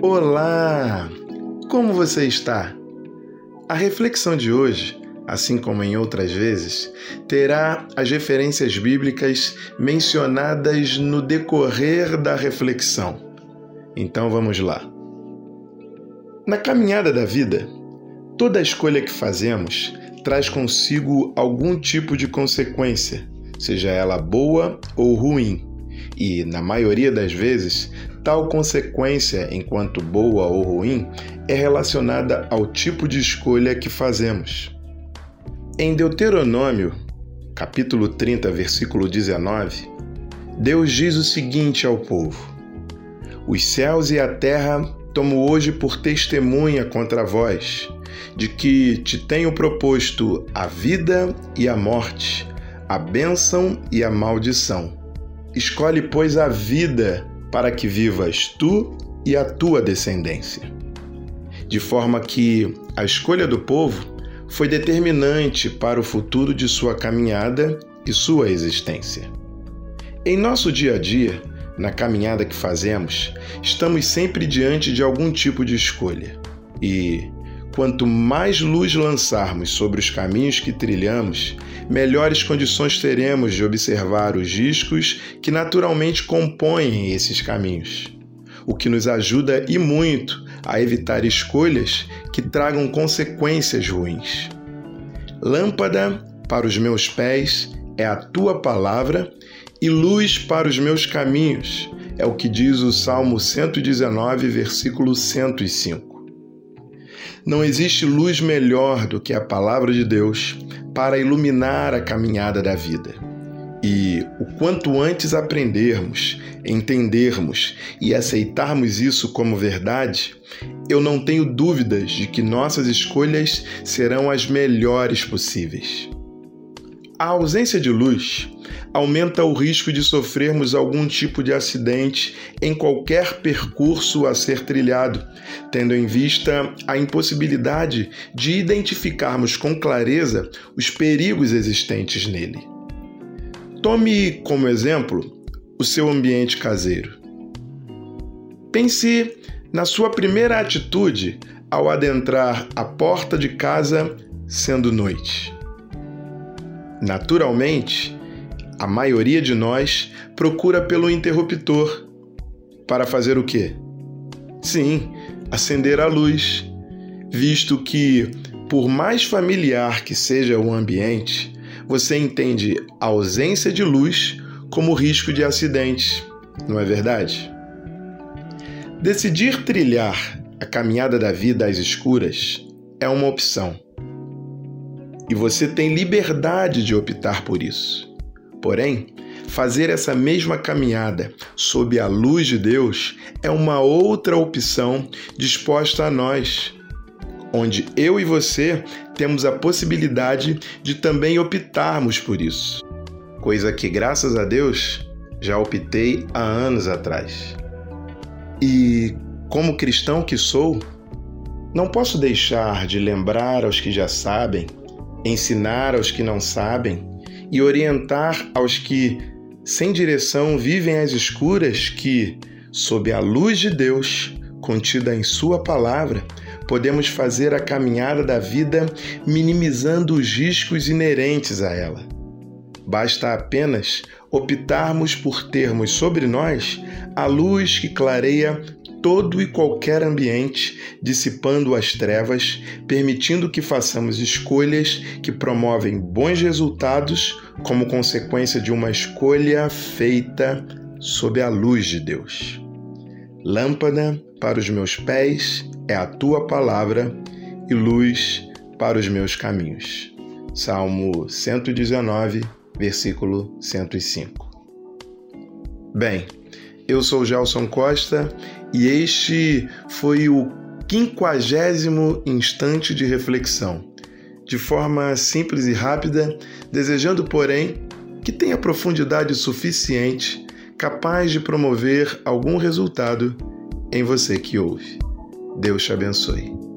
Olá! Como você está? A reflexão de hoje, assim como em outras vezes, terá as referências bíblicas mencionadas no decorrer da reflexão. Então vamos lá. Na caminhada da vida, toda escolha que fazemos traz consigo algum tipo de consequência, seja ela boa ou ruim. E, na maioria das vezes, tal consequência, enquanto boa ou ruim, é relacionada ao tipo de escolha que fazemos. Em Deuteronômio, capítulo 30, versículo 19, Deus diz o seguinte ao povo: Os céus e a terra tomo hoje por testemunha contra vós, de que te tenho proposto a vida e a morte, a bênção e a maldição. Escolhe, pois, a vida para que vivas tu e a tua descendência. De forma que a escolha do povo foi determinante para o futuro de sua caminhada e sua existência. Em nosso dia a dia, na caminhada que fazemos, estamos sempre diante de algum tipo de escolha. E quanto mais luz lançarmos sobre os caminhos que trilhamos, melhores condições teremos de observar os riscos que naturalmente compõem esses caminhos, o que nos ajuda e muito a evitar escolhas que tragam consequências ruins. Lâmpada para os meus pés é a tua palavra e luz para os meus caminhos, é o que diz o Salmo 119, versículo 105. Não existe luz melhor do que a palavra de Deus para iluminar a caminhada da vida. E o quanto antes aprendermos, entendermos e aceitarmos isso como verdade, eu não tenho dúvidas de que nossas escolhas serão as melhores possíveis. A ausência de luz aumenta o risco de sofrermos algum tipo de acidente em qualquer percurso a ser trilhado, tendo em vista a impossibilidade de identificarmos com clareza os perigos existentes nele. Tome como exemplo o seu ambiente caseiro. Pense na sua primeira atitude ao adentrar a porta de casa sendo noite. Naturalmente, a maioria de nós procura pelo interruptor. Para fazer o quê? Sim, acender a luz, visto que, por mais familiar que seja o ambiente, você entende a ausência de luz como risco de acidente, não é verdade? Decidir trilhar a caminhada da vida às escuras é uma opção e você tem liberdade de optar por isso. Porém, fazer essa mesma caminhada sob a luz de Deus é uma outra opção disposta a nós, onde eu e você temos a possibilidade de também optarmos por isso. Coisa que, graças a Deus, já optei há anos atrás. E, como cristão que sou, não posso deixar de lembrar aos que já sabem ensinar aos que não sabem e orientar aos que, sem direção, vivem às escuras que, sob a luz de Deus, contida em Sua palavra, podemos fazer a caminhada da vida minimizando os riscos inerentes a ela. Basta apenas optarmos por termos sobre nós a luz que clareia todo e qualquer ambiente, dissipando as trevas, permitindo que façamos escolhas que promovem bons resultados como consequência de uma escolha feita sob a luz de Deus. Lâmpada para os meus pés é a tua palavra e luz para os meus caminhos. Salmo 119, versículo 105. Bem, eu sou Gelson Costa e este foi o quinquagésimo instante de reflexão, de forma simples e rápida, desejando, porém, que tenha profundidade suficiente capaz de promover algum resultado em você que ouve. Deus te abençoe.